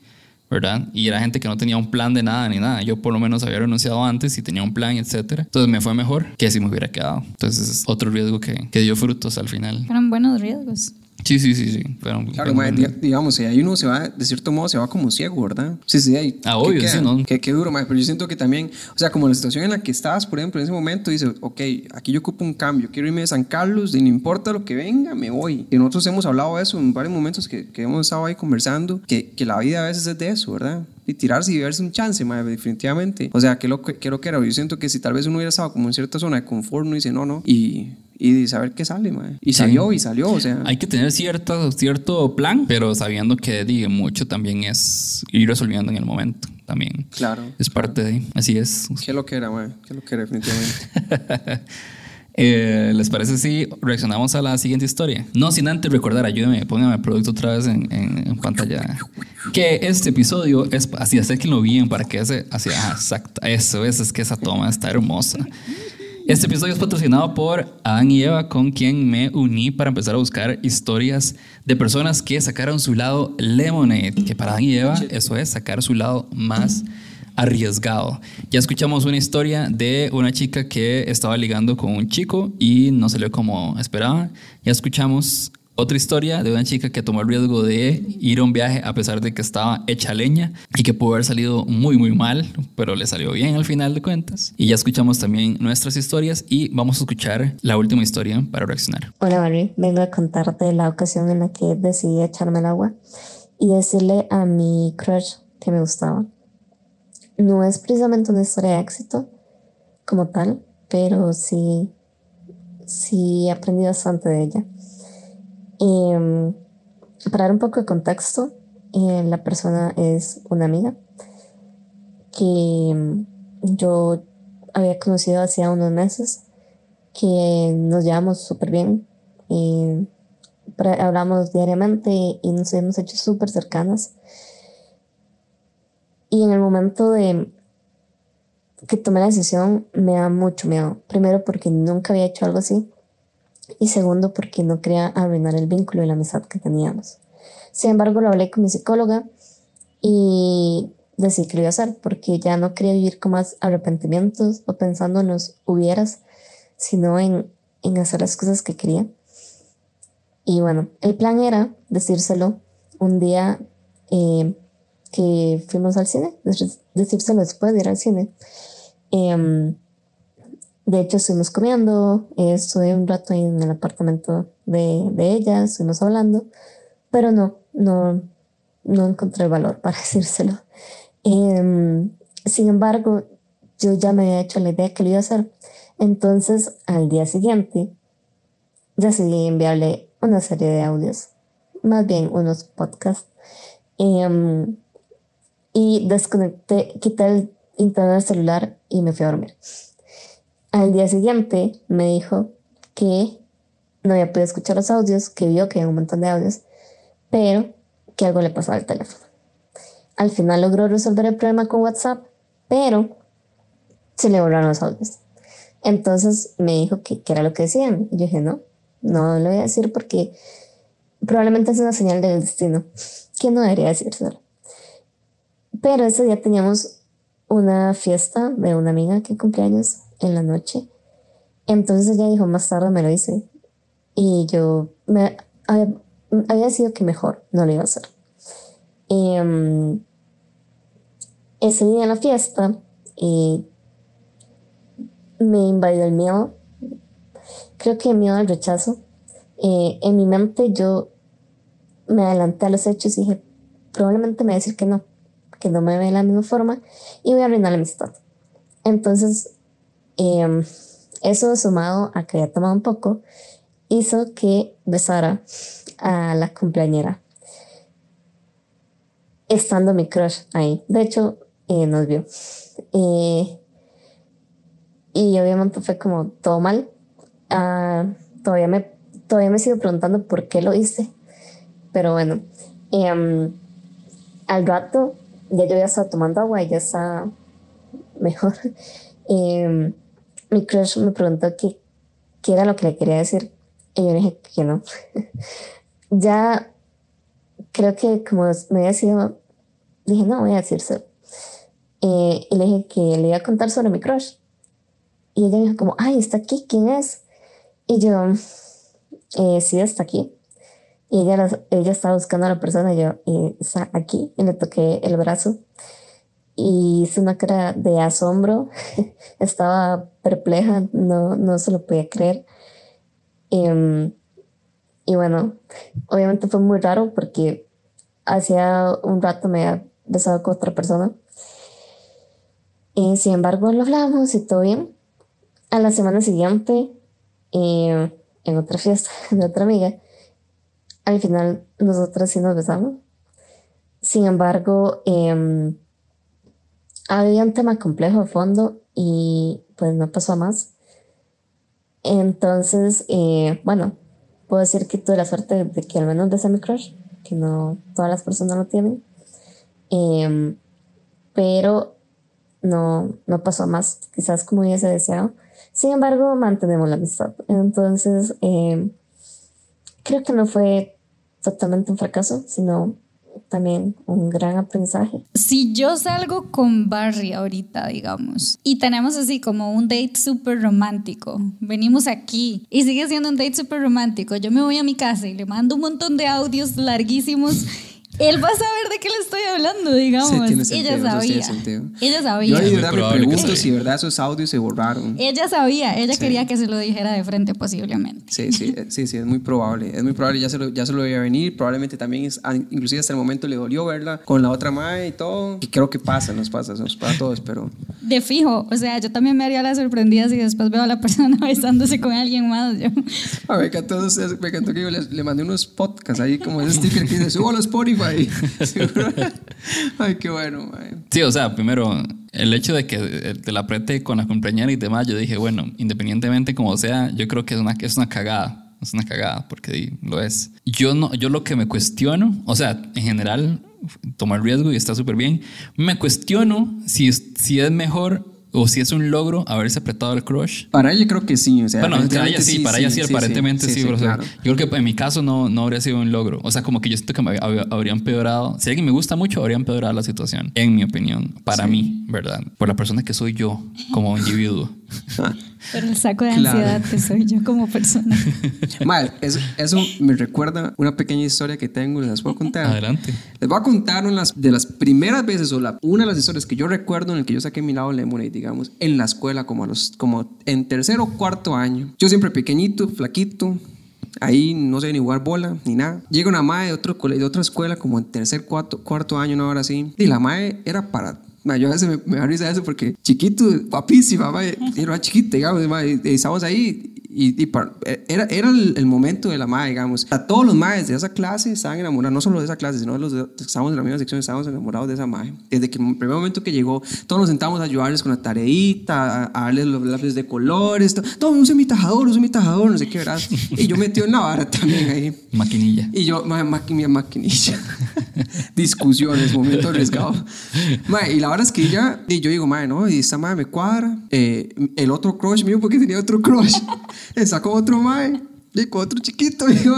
¿verdad? Y era gente que no tenía un plan de nada ni nada. Yo por lo menos había renunciado antes y tenía un plan, etcétera. Entonces me fue mejor que si me hubiera quedado. Entonces es otro riesgo que, que dio frutos al final. Fueron buenos riesgos. Sí, sí, sí, sí. Fueron- Claro, mae, di- digamos, si ahí uno se va, de cierto modo, se va como ciego, ¿verdad? Sí, sí, ahí. Ah, ¿qué obvio, queda? sí, ¿no? Qué, qué duro, mae, pero yo siento que también, o sea, como la situación en la que estabas, por ejemplo, en ese momento, dices, ok, aquí yo ocupo un cambio, quiero irme de San Carlos, y no importa lo que venga, me voy. Y nosotros hemos hablado de eso en varios momentos que, que hemos estado ahí conversando, que, que la vida a veces es de eso, ¿verdad? Y tirarse y verse un chance, mae, definitivamente. O sea, que lo que quiero que era, yo siento que si tal vez uno hubiera estado como en cierta zona de confort, uno dice, no, no, y, y saber qué sale, mae. Y Sí. salió, y salió, o sea. Hay que tener cierto, cierto plan, pero sabiendo que digo, mucho también es ir resolviendo en el momento. También Claro. es parte de. Así es. ¿Qué lo que era, mae? ¿Qué lo que era, definitivamente? Eh, ¿Les parece si reaccionamos a la siguiente historia? No sin antes recordar, ayúdeme, póngame el producto otra vez en, en- en pantalla. Que este episodio es así, acérquenlo bien para que ese, así, exacto, eso es, es que esa toma está hermosa. Este episodio es patrocinado por Adán y Eva, con quien me uní para empezar a buscar historias de personas que sacaron su lado lemonade, que para Adán y Eva eso es sacar su lado más arriesgado. Ya escuchamos una historia de una chica que estaba ligando con un chico y no salió como esperaba. Ya escuchamos otra historia de una chica que tomó el riesgo de ir a un viaje a pesar de que estaba hecha leña y que pudo haber salido muy muy mal, pero le salió bien al final de cuentas. Y ya escuchamos también nuestras historias y vamos a escuchar la última historia para reaccionar. Hola Barbie, vengo a contarte la ocasión en la que decidí echarme el agua y decirle a mi crush que me gustaba. No es precisamente una historia de éxito como tal, pero sí, sí aprendí bastante de ella. Em, para dar un poco de contexto, eh, la persona es una amiga que em, yo había conocido hacía unos meses, que nos llevamos súper bien. pra- hablamos diariamente y nos hemos hecho súper cercanas. Y en el momento de que tomé la decisión me da mucho miedo. Primero porque nunca había hecho algo así. Y segundo porque no quería arruinar el vínculo y la amistad que teníamos. Sin embargo, lo hablé con mi psicóloga y decidí que lo iba a hacer porque ya no quería vivir con más arrepentimientos o pensando en los hubieras, sino en, en hacer las cosas que quería. Y bueno, el plan era decírselo un día eh, que fuimos al cine, dec- decírselo después de ir al cine. Em, de hecho, estuvimos comiendo, eh, estuve un rato ahí en el apartamento de, de ella, estuvimos hablando, pero no, no, no encontré valor para decírselo. Em, sin embargo, yo ya me había hecho la idea que lo iba a hacer. Entonces, al día siguiente, decidí enviarle una serie de audios, más bien unos podcasts, em, y desconecté, quité el internet del celular y me fui a dormir. Al día siguiente me dijo que no había podido escuchar los audios, que vio que había un montón de audios, pero que algo le pasó al teléfono. Al final logró resolver el problema con WhatsApp, pero se le borraron los audios. Entonces me dijo que, era lo que decían. Y yo dije, no, no lo voy a decir porque probablemente es una señal del destino, que no debería decírselo. Pero ese día teníamos una fiesta de una amiga que cumpleaños en la noche. Entonces ella dijo, más tarde me lo hice. Y yo me había, había sido que mejor no lo iba a hacer. Em, ese día en la fiesta eh, me invadió el miedo. Creo que el miedo al rechazo. En mi mente yo me adelanté a los hechos y dije, probablemente me va a decir que no, que no me ve de la misma forma y voy a arruinar la amistad. Entonces, em, eso sumado a que había tomado un poco, hizo que besara a la cumpleañera. Estando mi crush ahí. De hecho, eh, nos vio. Eh, y obviamente fue como todo mal. Ah, todavía, me, todavía me sigo preguntando por qué lo hice. Pero bueno, em, al rato ya yo ya estaba tomando agua y ya estaba mejor. Em, mi crush me preguntó qué, qué era lo que le quería decir y yo dije que no. ya creo que como me había sido, dije no, voy a decirse. Eh, y le dije que le iba a contar sobre mi crush. Y ella dijo como, ay, está aquí, ¿quién es? Y yo, eh, sí, está aquí. Y ella, ella estaba buscando a la persona y yo, y está aquí. Y le toqué el brazo. Y hice una cara de asombro. estaba perpleja, no, no se lo podía creer. Em, y bueno, obviamente fue muy raro porque hacía un rato me había besado con otra persona. Y sin embargo, lo hablamos y todo bien. A la semana siguiente, em, en otra fiesta de otra amiga, al final nosotros sí nos besamos. Sin embargo, eh, había un tema complejo de fondo y pues no pasó más. Entonces, eh, bueno, puedo decir que tuve la suerte de que al menos besé mi crush, que no todas las personas lo tienen. Em, pero no, no pasó más, quizás como hubiese deseado. Sin embargo, mantenemos la amistad. Entonces, em, creo que no fue totalmente un fracaso, sino también un gran aprendizaje. Si yo salgo con Barry ahorita, digamos, y tenemos así como un date súper romántico, venimos aquí y sigue siendo un date súper romántico, yo me voy a mi casa y le mando un montón de audios larguísimos él va a saber de qué le estoy hablando, digamos. Sí, tiene sentido, ella sabía. ella sabía. Yo ahí me pregunto si verdad esos audios se borraron. Ella sabía, ella quería que se lo dijera de frente posiblemente. Sí, sí, sí, sí, es muy probable. Es muy probable, ya se lo, ya se lo a venir. Probablemente también, es, inclusive hasta el momento le dolió verla con la otra madre y todo. Y creo que pasa, nos pasa, nos pasa a todos, pero... De fijo, o sea, yo también me haría la sorprendida si después veo a la persona besándose con alguien más. Yo. A ver, que a todos, me encantó que yo le, mandé unos podcasts ahí como ese sticker que dice, subo a Spotify Ay, qué bueno. Sí, o sea, primero, el hecho de que te la apriete con la compañera y demás, yo dije, bueno, independientemente como sea, yo creo que es una, es una cagada. Es una cagada, porque lo es. Yo, no, yo lo que me cuestiono, o sea, en general, tomar riesgo y está súper bien. Me cuestiono si, si es mejor o si es un logro haberse apretado el crush. Para ella creo que sí. O sea, bueno, para ella sí, para ella sí, aparentemente sí. yo creo que en mi caso no, no habría sido un logro. O sea, como que yo siento que me habría empeorado. Si alguien me gusta mucho, habría empeorado la situación, en mi opinión, para mí, ¿verdad? Por la persona que soy yo como individuo. Por el saco de ansiedad que soy yo como persona. Mal, eso, eso, me recuerda una pequeña historia que tengo, les puedo contar. Adelante. Les voy a contar una de las primeras veces o la, una de las historias que yo recuerdo en el que yo saqué mi lado Lemonade, digamos, en la escuela, como, a los, como en tercer o cuarto año. Yo siempre pequeñito, flaquito, Ahí no sé ni jugar bola ni nada. Llega una madre de, otro, de otra escuela, como en tercer, cuarto, cuarto año, una hora así. Y la madre era para yo a veces me, me da risa eso porque chiquito, guapísima, era chiquita, digamos, y, estábamos ahí y, era, era el, momento de la madre, digamos. A todos los madres de esa clase estaban enamorados, no solo de esa clase, sino de los que estábamos en la misma sección, estábamos enamorados de esa madre. Desde que el primer momento que llegó, todos nos sentamos a ayudarles con la tareita, a, darles los lápices de colores, todo, todo use mi tajador, use mi tajador, no sé qué, ¿verdad? Y yo metí en la vara también ahí. Maquinilla. Y yo, ma, maquinilla. Discusiones, momento arriesgado. y la verdad es que ella, y yo digo, madre, no, y esta madre me cuadra. Eh, el otro crush mío, porque tenía otro crush. Sacó otro mae. Y con otro chiquito, digo,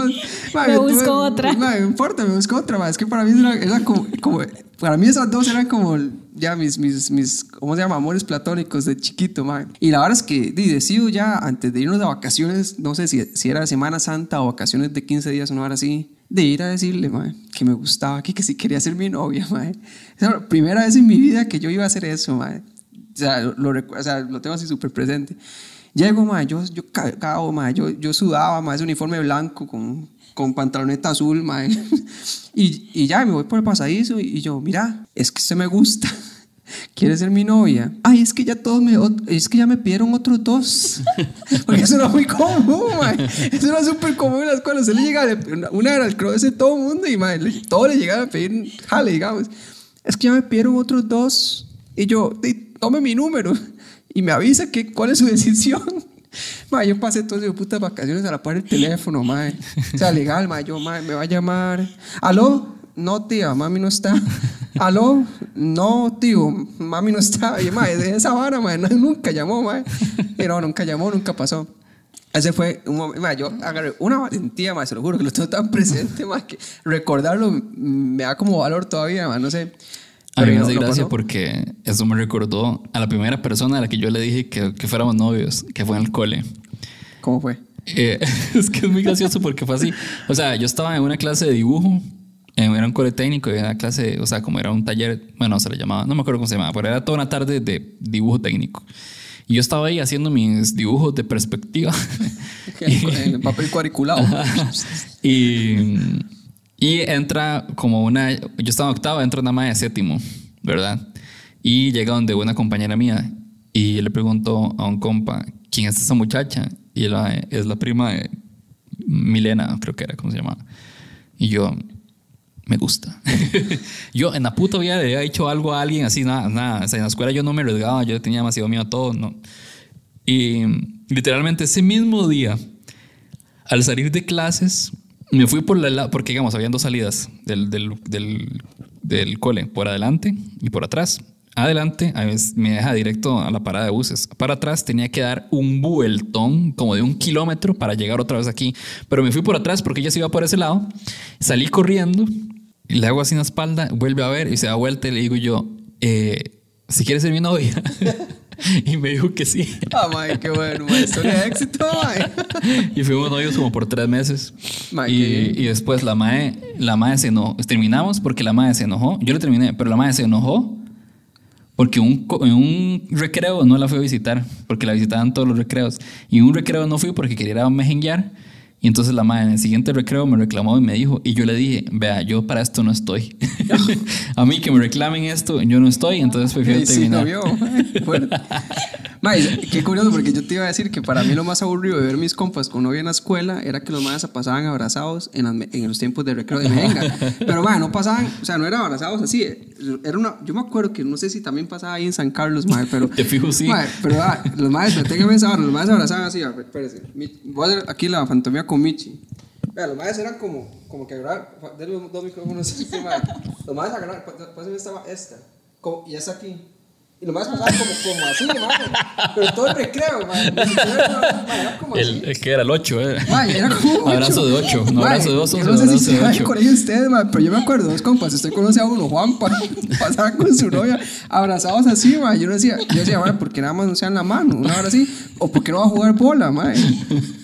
ma, Me busco tuve- otra. ma, no importa, me busco otra, ma. Es que para mí era, era como, como- para mí esas dos eran como ya mis, mis, mis, ¿cómo se llama? Amores platónicos de chiquito, ma. Y la verdad es que di, decido ya, antes de irnos de vacaciones, no sé si, si era Semana Santa o vacaciones de 15 días, una hora así, de ir a decirle, ma, que me gustaba, que, que sí quería ser mi novia, ma. Esa la primera vez en mi vida que yo iba a hacer eso, ma. O sea, lo, lo o sea, lo tengo así súper presente. Llego, ma, yo, yo cagado, ma, yo, yo sudaba, ma, ese uniforme blanco con, con pantaloneta azul, ma. Y, y ya me voy por el pasadizo y, y yo, mira, es que usted me gusta. ¿Quiere ser mi novia? Ay, es que ya todos me, es que ya me pidieron otros dos. Porque eso era muy común, ma. Eso era súper común en la escuela. Se le llegaba, una- era el cross de todo el mundo y ma, le- todos le llegaban a pedir jale, digamos. Es que ya me pidieron otros dos. Y yo, "Di, tome mi número y me avisa que, cuál es su decisión. Ma, yo pasé todas esas putas vacaciones a la par del teléfono, ma. O sea, legal, ma. Yo, ma, me va a llamar. ¿Aló? No, tía, mami no está. ¿Aló? No, tío, mami no está. Y, ma, de esa vara, ma, no, nunca llamó, ma. Y no, nunca llamó, nunca pasó. Ese fue un momento, ma, yo agarré una valentía, ma, se lo juro que lo tengo tan presente, ma, que recordarlo me da como valor todavía, ma, no sé. A mí me hace no gracia porque eso me recordó a la primera persona a la que yo le dije que, que fuéramos novios, que fue en el cole. ¿Cómo fue? Eh, es que es muy gracioso porque fue así. O sea, yo estaba en una clase de dibujo, eh, era un cole técnico, era una clase, o sea, como era un taller, bueno, se le llamaba, no me acuerdo cómo se llamaba, pero era toda una tarde de dibujo técnico. Y yo estaba ahí haciendo mis dibujos de perspectiva. En papel cuadriculado. y, y entra como una. Yo estaba en octavo, entra una madre de séptimo, ¿verdad? Y llega donde una compañera mía y le pregunto a un compa, ¿quién es esa muchacha? Y él, "Ah, es la prima de Milena, creo que era, ¿cómo se llamaba? Y yo, me gusta. yo en la puta vida le había hecho algo a alguien así, nada, nada. O sea, en la escuela yo no me arriesgaba, yo tenía demasiado miedo a todo, ¿no? Y literalmente ese mismo día, al salir de clases, me fui por la... Porque, digamos, habían dos salidas del, del, del, cole, por adelante y por atrás. Adelante me deja directo a la parada de buses. Para atrás tenía que dar un vueltón como de un kilómetro para llegar otra vez aquí. Pero me fui por atrás porque ella se iba por ese lado. Salí corriendo y le hago así en espalda, vuelve a ver y se da vuelta y le digo yo, eh, si quieres ser mi novia. y me dijo que sí. Ah, mae, qué bueno, mae. Historia de éxito, mae. Y fuimos novios como por tres meses. Ma, qué y, y después la mae, la mae se enojó. Terminamos porque la mae se enojó. Yo le terminé, pero la mae se enojó porque un, en un recreo no la fui a visitar, porque la visitaban todos los recreos. Y en un recreo no fui porque quería ir a mejenguear. Y entonces la mae en el siguiente recreo me reclamó y me dijo, y yo le dije, vea, yo para esto no estoy. a mí que me reclamen esto, yo no estoy, entonces prefiero Y sí, no terminar. vio. mae. Qué curioso, porque yo te iba a decir que para mí lo más aburrido de ver mis compas con novia en la escuela era que los madres se pasaban abrazados en, las en los tiempos de recreo de merenga. Pero, mae, no pasaban, o sea, no eran abrazados así. Era una, yo me acuerdo que no sé si también pasaba ahí en San Carlos, mae, pero. Te fijo, sí. Mae, pero ah, los madres, me tengo que pensar, los madres se abrazaban así. a ver, Espérese. Voy a hacer aquí la fantomía con Michi. Vea, los madres eran como, como que agarrar, de los dos micrófonos así, mae. Los madres agarraban, pásame esta, esta, como- y esta aquí. Y los madres pasaban como, como así, mae. Pero todo el recreo, así. El, el que era el 8, eh. Mae, era como. Abrazo de 8, no abrazo de 2, yo sino no sé si se va 8. al colegio ustedes, mae, pero yo me acuerdo, dos compas, usted conoce a uno, Juanpa, pasaba con su novia, abrazados así, mae. Yo decía, yo decía, mae, ¿por qué nada más no se dan la mano? Una hora así, o ¿por qué no va a jugar bola, mae?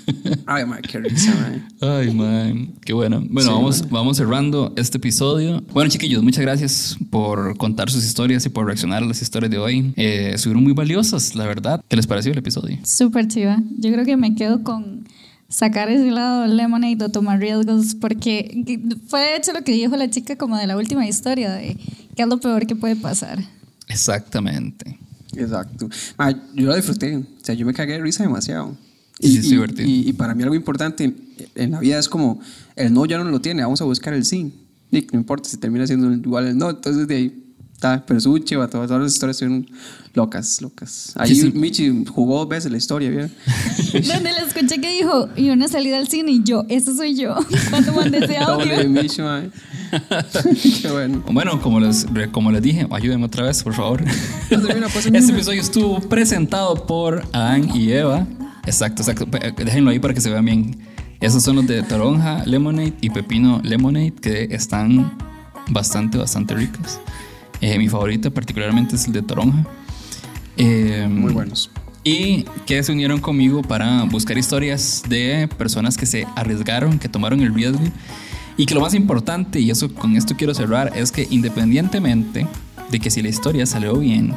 Ay, mae, qué risa, mae. Ay, man, qué bueno. Bueno, Sí, vamos, vamos cerrando este episodio. Bueno, chiquillos, muchas gracias por contar sus historias y por reaccionar a las historias de hoy. Eh, estuvieron muy valiosas, la verdad. ¿Qué les pareció el episodio? Súper chiva. Yo creo que me quedo con sacar ese lado lemonade o tomar riesgos porque fue de hecho lo que dijo la chica como de la última historia de qué es lo peor que puede pasar. Exactamente. Exacto. Yo lo disfruté, o sea, yo me cagué de risa demasiado. Sí, sí, es divertido. y- y para mí algo importante en la vida es como, el no ya no lo tiene, vamos a buscar el sí. Y no importa si termina siendo igual el no, entonces de ahí está, pero su chiva, todas, todas las historias estuvieron locas, locas. Ahí Sí, sí. Michi jugó dos veces la historia, ¿vieron? Donde la escuché que dijo, y una salida al cine y yo, eso soy yo. Cuando mandé ese Doble audio. Michi, mae. Qué bueno. Bueno, como les, como les dije, ayúdenme otra vez, por favor. Pues, Este episodio estuvo presentado por Adán y Eva. Exacto, exacto. Pe- Déjenlo ahí para que se vean bien. Esos son los de toronja lemonade y pepino lemonade que están bastante, bastante ricos. Eh, mi favorito particularmente es el de toronja. Eh, Muy buenos. y que se unieron conmigo para buscar historias de personas que se arriesgaron, que tomaron el riesgo. Y que lo más importante, y eso con esto quiero cerrar, es que independientemente de que si la historia salió bien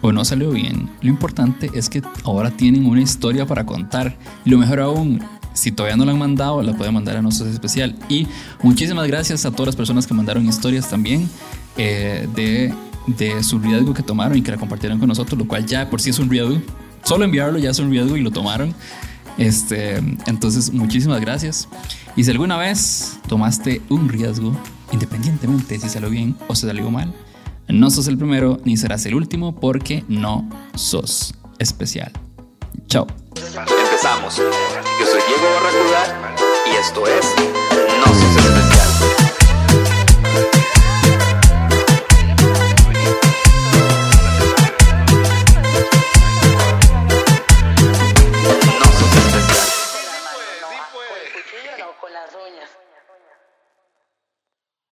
o no salió bien, lo importante es que ahora tienen una historia para contar. Y lo mejor aún, si todavía no la han mandado, la pueden mandar a nosotros especial. Y muchísimas gracias a todas las personas que mandaron historias también eh, de, de su riesgo que tomaron y que la compartieron con nosotros, lo cual ya por sí es un riesgo. Solo enviarlo ya es un riesgo y lo tomaron. Este, entonces, muchísimas gracias. Y si alguna vez tomaste un riesgo, independientemente de si salió bien o se salió mal, no sos el primero ni serás el último porque no sos especial. Chao. Empezamos. Yo soy Diego Barracuda y esto es No Sos Especial.